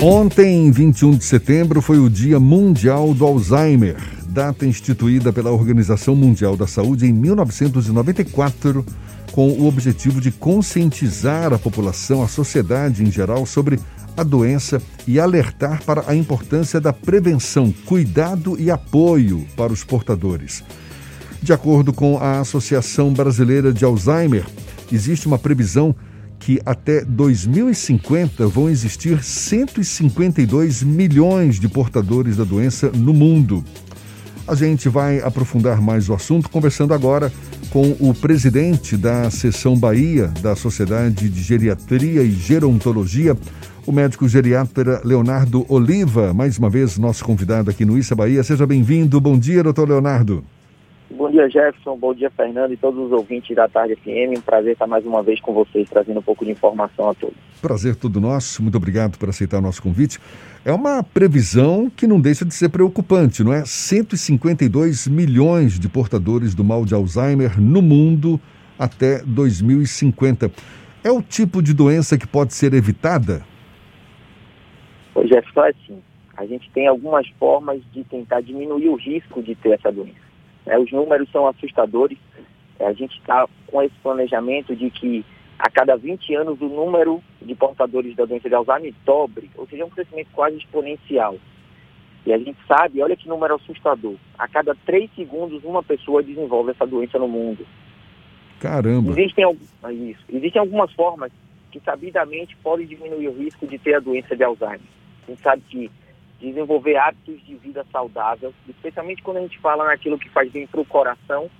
Ontem, 21 de setembro, foi o Dia Mundial do Alzheimer, data instituída pela Organização Mundial da Saúde em 1994, com o objetivo de conscientizar a população, a sociedade em geral, sobre a doença e alertar para a importância da prevenção, cuidado e apoio para os portadores. De acordo com a Associação Brasileira de Alzheimer, existe uma previsão que até 2050 vão existir 152 milhões de portadores da doença no mundo. A gente vai aprofundar mais o assunto conversando agora com o presidente da Seção Bahia da Sociedade de Geriatria e Gerontologia, o médico geriatra Leonardo Oliva, mais uma vez nosso convidado aqui no Issa Bahia. Seja bem-vindo. Bom dia, doutor Leonardo. Bom dia, Jefferson. Bom dia, Fernando e todos os ouvintes da Tarde FM. Um prazer estar mais uma vez com vocês, trazendo um pouco de informação a todos. Prazer todo nosso. Muito obrigado por aceitar o nosso convite. É uma previsão que não deixa de ser preocupante, não é? 152 milhões de portadores do mal de Alzheimer no mundo até 2050. É o tipo de doença que pode ser evitada? Pois Jefferson, é assim. A gente tem algumas formas de tentar diminuir o risco de ter essa doença. É, os números são assustadores. É, a gente está com esse planejamento de que a cada 20 anos o número de portadores da doença de Alzheimer dobre, ou seja, é um crescimento quase exponencial. E a gente sabe, olha que número assustador, a cada 3 segundos uma pessoa desenvolve essa doença no mundo. Caramba! Existem, isso, existem algumas formas que sabidamente podem diminuir o risco de ter a doença de Alzheimer. A gente sabe que desenvolver hábitos de vida saudável, especialmente quando a gente fala naquilo que faz bem para o coração,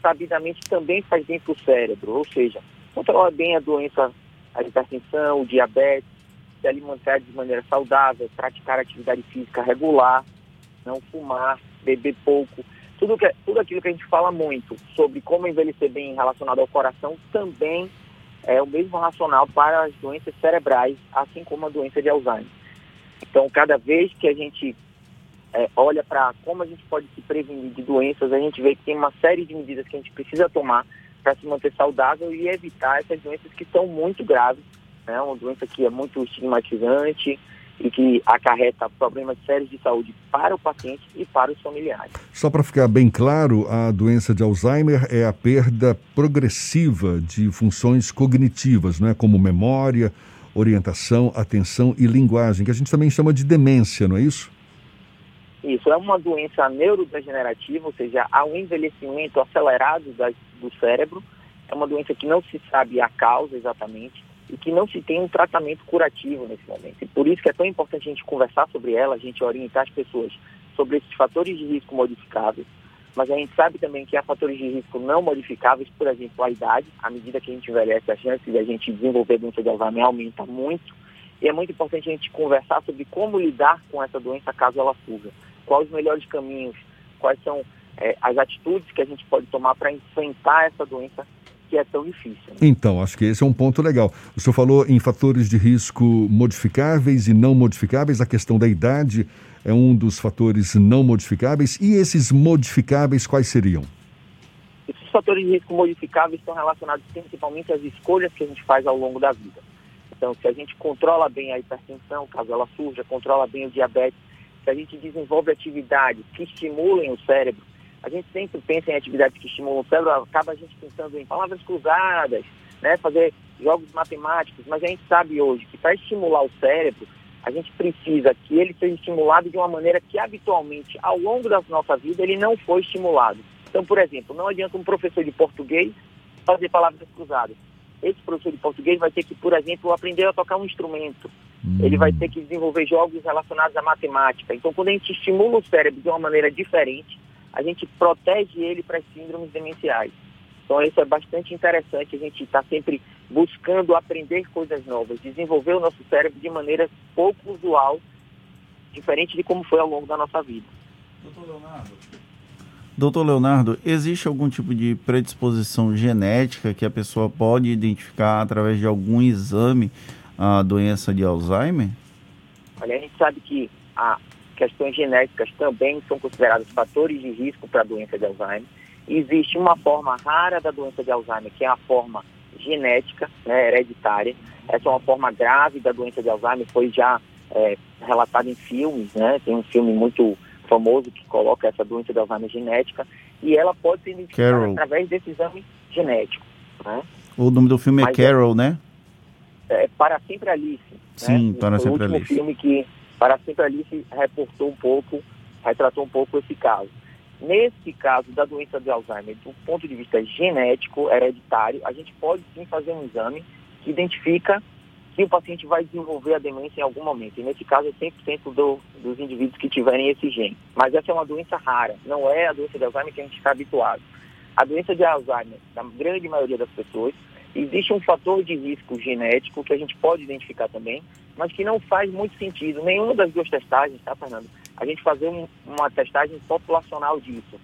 sabidamente também faz bem para o cérebro, ou seja, controlar bem a doença, a hipertensão, o diabetes, se alimentar de maneira saudável, praticar atividade física regular, não fumar, beber pouco, tudo, que, tudo aquilo que a gente fala muito sobre como envelhecer bem relacionado ao coração também é o mesmo racional para as doenças cerebrais, assim como a doença de Alzheimer. Então, cada vez que a gente é, olha para como a gente pode se prevenir de doenças, a gente vê que tem uma série de medidas que a gente precisa tomar para se manter saudável e evitar essas doenças que são muito graves, né? uma doença que é muito estigmatizante e que acarreta problemas sérios de saúde para o paciente e para os familiares. Só para ficar bem claro, a doença de Alzheimer é a perda progressiva de funções cognitivas, não é? como memória, orientação, atenção e linguagem, que a gente também chama de demência, não é isso? Isso, é uma doença neurodegenerativa, ou seja, há um envelhecimento acelerado da, do cérebro, é uma doença que não se sabe a causa exatamente e que não se tem um tratamento curativo nesse momento. E por isso que é tão importante a gente conversar sobre ela, a gente orientar as pessoas sobre esses fatores de risco modificáveis, mas a gente sabe também que há fatores de risco não modificáveis, por exemplo, a idade. À medida que a gente envelhece, a chance de a gente desenvolver doença de Alzheimer aumenta muito. E é muito importante a gente conversar sobre como lidar com essa doença caso ela surja. Quais os melhores caminhos, quais são é, as atitudes que a gente pode tomar para enfrentar essa doença que é tão difícil. Né? Então, acho que esse é um ponto legal. O senhor falou em fatores de risco modificáveis e não modificáveis, a questão da idade é um dos fatores não modificáveis. E esses modificáveis quais seriam? Esses fatores de risco modificáveis estão relacionados principalmente às escolhas que a gente faz ao longo da vida. Então, se a gente controla bem a hipertensão, caso ela surja, controla bem o diabetes, se a gente desenvolve atividades que estimulem o cérebro, a gente sempre pensa em atividades que estimulam o cérebro, acaba a gente pensando em palavras cruzadas, né, fazer jogos matemáticos, mas a gente sabe hoje que para estimular o cérebro, a gente precisa que ele seja estimulado de uma maneira que habitualmente, ao longo da nossa vida, ele não foi estimulado. Então, por exemplo, não adianta um professor de português fazer palavras cruzadas. Esse professor de português vai ter que, por exemplo, aprender a tocar um instrumento. Hum. Ele vai ter que desenvolver jogos relacionados à matemática. Então, quando a gente estimula o cérebro de uma maneira diferente, a gente protege ele para as síndromes demenciais. Então, isso é bastante interessante. A gente está sempre buscando aprender coisas novas, desenvolver o nosso cérebro de maneira pouco usual, diferente de como foi ao longo da nossa vida. Doutor Leonardo. Doutor Leonardo, existe algum tipo de predisposição genética que a pessoa pode identificar através de algum exame a doença de Alzheimer? Olha, a gente sabe que a questões genéticas também são consideradas fatores de risco para a doença de Alzheimer. Existe uma forma rara da doença de Alzheimer, que é a forma genética, né, hereditária. Essa é uma forma grave da doença de Alzheimer, foi já é, relatada em filmes, né? Tem um filme muito famoso que coloca essa doença de Alzheimer genética e ela pode ser identificada Carol. através desse exame genético, né? O nome do filme é Mas é Carol, é, né? É Para Sempre Alice. Né? Sim, né? Para Sempre Alice. O último filme que Para Sempre Alice reportou um pouco, retratou um pouco esse caso. Nesse caso da doença de Alzheimer, do ponto de vista genético, hereditário, a gente pode sim fazer um exame que identifica que o paciente vai desenvolver a demência em algum momento. E nesse caso é 100% do, dos indivíduos que tiverem esse gene. Mas essa é uma doença rara, não é a doença de Alzheimer que a gente está habituado. A doença de Alzheimer, na grande maioria das pessoas, existe um fator de risco genético que a gente pode identificar também, mas que não faz muito sentido. Nenhuma das duas testagens, tá, Fernando? A gente fazer um, uma testagem populacional disso.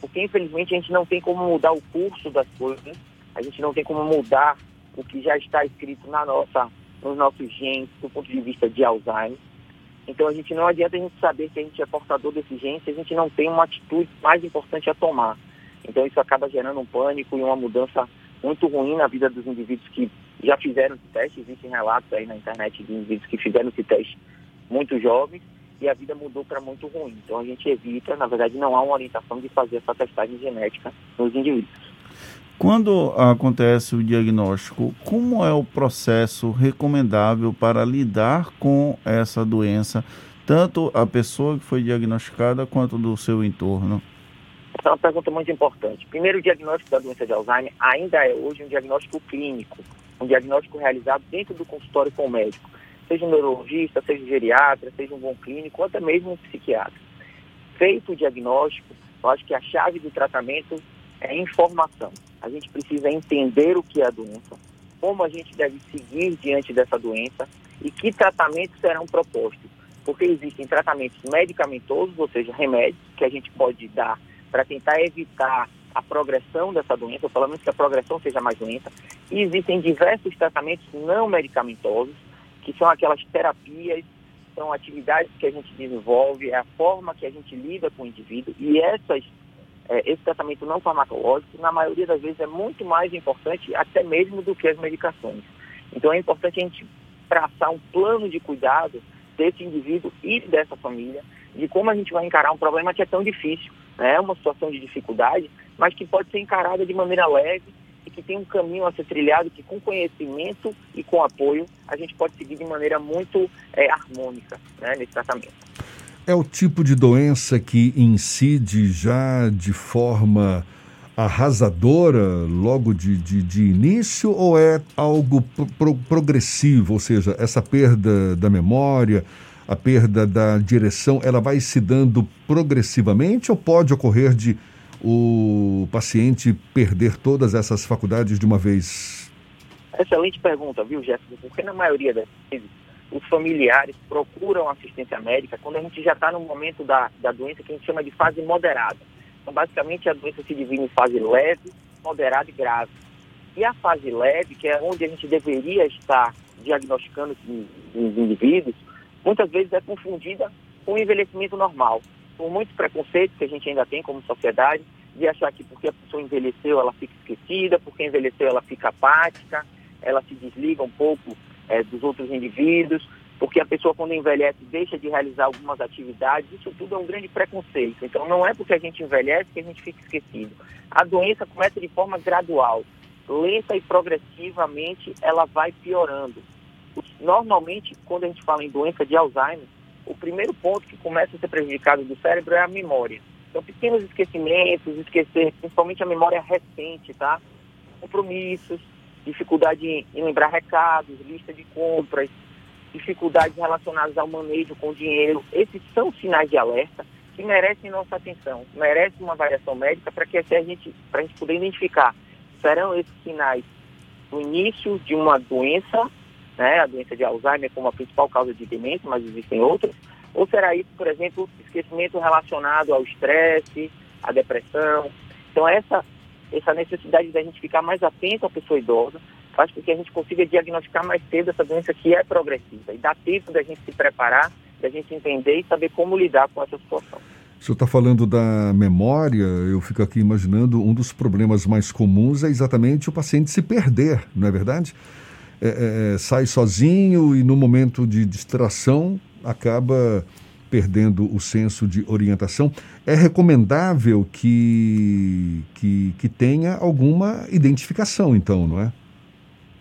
Porque, infelizmente, a gente não tem como mudar o curso das coisas, a gente não tem como mudar o que já está escrito na nossa nos nossos genes do ponto de vista de Alzheimer. Então a gente não adianta a gente saber que a gente é portador desse gene se a gente não tem uma atitude mais importante a tomar. Então isso acaba gerando um pânico e uma mudança muito ruim na vida dos indivíduos que já fizeram esse teste. Existem relatos aí na internet de indivíduos que fizeram esse teste muito jovens e a vida mudou para muito ruim. Então a gente evita, na verdade não há uma orientação de fazer essa testagem genética nos indivíduos. Quando acontece o diagnóstico, como é o processo recomendável para lidar com essa doença, tanto a pessoa que foi diagnosticada quanto do seu entorno? Essa é uma pergunta muito importante. Primeiro, o diagnóstico da doença de Alzheimer ainda é hoje um diagnóstico clínico, um diagnóstico realizado dentro do consultório com o médico, seja um neurologista, seja um geriatra, seja um bom clínico, ou até mesmo um psiquiatra. Feito o diagnóstico, eu acho que a chave do tratamento é informação. A gente precisa entender o que é a doença, como a gente deve seguir diante dessa doença e que tratamentos serão propostos. Porque existem tratamentos medicamentosos, ou seja, remédios que a gente pode dar para tentar evitar a progressão dessa doença, ou pelo menos que a progressão seja mais lenta. E existem diversos tratamentos não medicamentosos, que são aquelas terapias, são atividades que a gente desenvolve, é a forma que a gente lida com o indivíduo, e essas é, esse tratamento não farmacológico, na maioria das vezes, é muito mais importante até mesmo do que as medicações. Então é importante a gente traçar um plano de cuidado desse indivíduo e dessa família, de como a gente vai encarar um problema que é tão difícil, né? uma situação de dificuldade, mas que pode ser encarada de maneira leve e que tem um caminho a ser trilhado que com conhecimento e com apoio a gente pode seguir de maneira muito é, harmônica né, nesse tratamento. É o tipo de doença que incide já de forma arrasadora logo de, de, de início ou é algo pro, progressivo? Ou seja, essa perda da memória, a perda da direção, ela vai se dando progressivamente ou pode ocorrer de o paciente perder todas essas faculdades de uma vez? Excelente pergunta, viu, Jéssica? Porque na maioria das vezes os familiares procuram assistência médica quando a gente já está no momento da, da doença que a gente chama de fase moderada. Então, basicamente, a doença se divide em fase leve, moderada e grave. E a fase leve, que é onde a gente deveria estar diagnosticando os indivíduos, muitas vezes é confundida com o envelhecimento normal. Por muitos preconceitos que a gente ainda tem como sociedade, de achar que porque a pessoa envelheceu ela fica esquecida, porque envelheceu ela fica apática, ela se desliga um pouco é, dos outros indivíduos, porque a pessoa quando envelhece deixa de realizar algumas atividades, isso tudo é um grande preconceito. Então não é porque a gente envelhece que a gente fica esquecido. A doença começa de forma gradual, lenta e progressivamente ela vai piorando. Normalmente, quando a gente fala em doença de Alzheimer, o primeiro ponto que começa a ser prejudicado do cérebro é a memória. Então, pequenos esquecimentos, esquecer principalmente a memória recente, tá? Compromissos, dificuldade em, em lembrar recados, lista de compras, dificuldades relacionadas ao manejo com dinheiro. Esses são sinais de alerta que merecem nossa atenção, merecem uma avaliação médica para que a gente, para a gente poder identificar serão esses sinais do início de uma doença, né, a doença de Alzheimer como a principal causa de demência, mas existem outras, ou será isso, por exemplo, esquecimento relacionado ao estresse, à depressão. Então essa essa necessidade da gente ficar mais atento à pessoa idosa faz com que a gente consiga diagnosticar mais cedo essa doença que é progressiva e dá tempo da gente se preparar, da gente entender e saber como lidar com essa situação. O senhor está falando da memória, eu fico aqui imaginando um dos problemas mais comuns é exatamente o paciente se perder, não é verdade? É, é, é sai sozinho e no momento de distração acaba perdendo o senso de orientação. É recomendável que, que, que tenha alguma identificação, então, não é?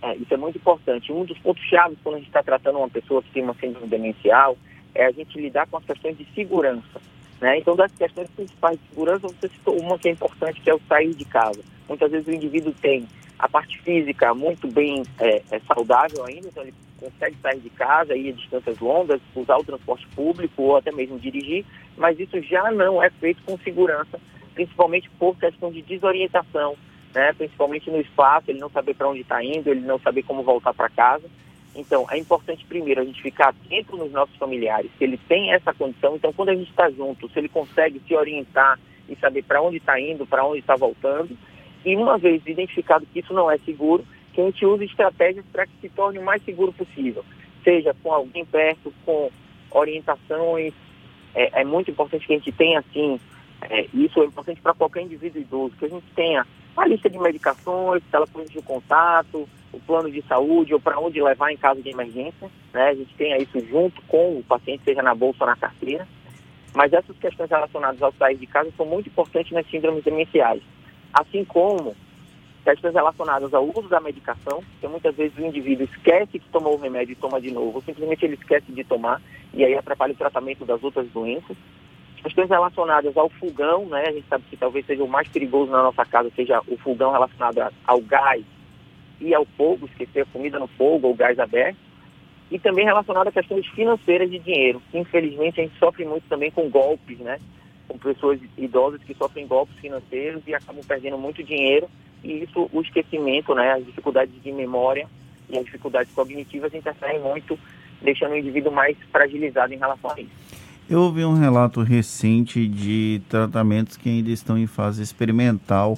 é? Isso é muito importante. Um dos pontos chaves quando a gente está tratando uma pessoa que tem uma síndrome demencial é a gente lidar com as questões de segurança. Né? Então, das questões principais de segurança, você citou uma que é importante, que é o sair de casa. Muitas vezes o indivíduo tem a parte física muito bem é, é saudável ainda, então ele consegue sair de casa, ir a distâncias longas, usar o transporte público ou até mesmo dirigir, mas isso já não é feito com segurança, principalmente por questão de desorientação, né? principalmente no espaço, ele não saber para onde está indo, ele não saber como voltar para casa. Então, é importante primeiro a gente ficar atento nos nossos familiares, se ele tem essa condição. Então, quando a gente está junto, se ele consegue se orientar e saber para onde está indo, para onde está voltando, e uma vez identificado que isso não é seguro, que a gente use estratégias para que se torne o mais seguro possível, seja com alguém perto, com orientações. É, é muito importante que a gente tenha, assim, é, isso é importante para qualquer indivíduo idoso, que a gente tenha a lista de medicações, telefones de contato, o plano de saúde ou para onde levar em caso de emergência. Né? A gente tenha isso junto com o paciente, seja na bolsa ou na carteira. Mas essas questões relacionadas ao sair de casa são muito importantes nas síndromes demenciais assim como questões relacionadas ao uso da medicação, que muitas vezes o indivíduo esquece que tomou o remédio e toma de novo, simplesmente ele esquece de tomar, e aí atrapalha o tratamento das outras doenças. Questões relacionadas ao fogão, né? A gente sabe que talvez seja o mais perigoso na nossa casa, seja o fogão relacionado ao gás e ao fogo, esquecer a comida no fogo ou gás aberto. E também relacionado a questões financeiras de dinheiro. Infelizmente, a gente sofre muito também com golpes, né? Com pessoas idosas que sofrem golpes financeiros e acabam perdendo muito dinheiro. E isso, o esquecimento, né, as dificuldades de memória e as dificuldades cognitivas interferem muito, deixando o indivíduo mais fragilizado em relação a isso. Eu ouvi um relato recente de tratamentos que ainda estão em fase experimental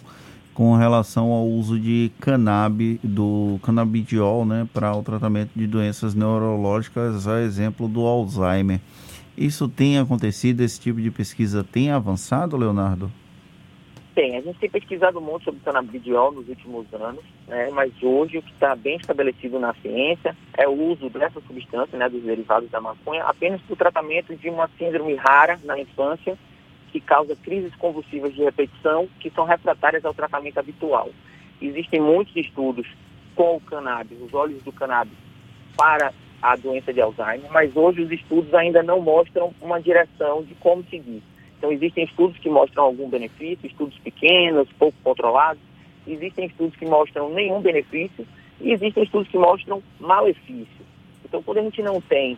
com relação ao uso de cannabis, do canabidiol, né, para o tratamento de doenças neurológicas, a exemplo do Alzheimer. Isso tem acontecido, esse tipo de pesquisa tem avançado, Leonardo? Tem, a gente tem pesquisado muito sobre canabidiol nos últimos anos, né, mas hoje o que está bem estabelecido na ciência é o uso dessa substância, né, dos derivados da maconha, apenas para o tratamento de uma síndrome rara na infância, que causa crises convulsivas de repetição, que são refratárias ao tratamento habitual. Existem muitos estudos com o cannabis, os óleos do cannabis, para a doença de Alzheimer, mas hoje os estudos ainda não mostram uma direção de como seguir. Então, existem estudos que mostram algum benefício, estudos pequenos, pouco controlados, existem estudos que mostram nenhum benefício e existem estudos que mostram malefício. Então, quando a gente não tem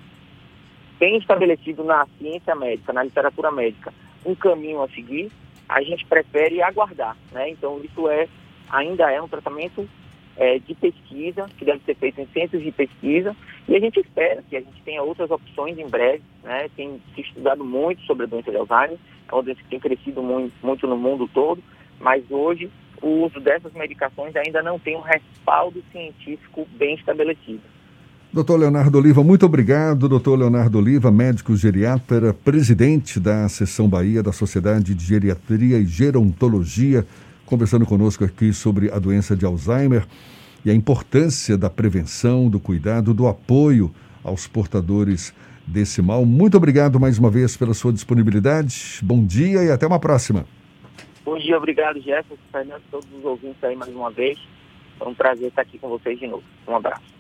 bem estabelecido na ciência médica, na literatura médica, um caminho a seguir, a gente prefere aguardar. Né? Então, isso é ainda é um tratamento é, de pesquisa, que deve ser feito em centros de pesquisa, e a gente espera que a gente tenha outras opções em breve. Né? Tem se estudado muito sobre a doença de Alzheimer, é uma doença que tem crescido muito, muito no mundo todo, mas hoje o uso dessas medicações ainda não tem um respaldo científico bem estabelecido. Doutor Leonardo Oliva, muito obrigado. Doutor Leonardo Oliva, médico geriatra, presidente da Seção Bahia da Sociedade de Geriatria e Gerontologia conversando conosco aqui sobre a doença de Alzheimer e a importância da prevenção, do cuidado, do apoio aos portadores desse mal. Muito obrigado mais uma vez pela sua disponibilidade. Bom dia e até uma próxima. Bom dia, obrigado, Jefferson, Fernando, todos os ouvintes aí mais uma vez. Foi um prazer estar aqui com vocês de novo. Um abraço.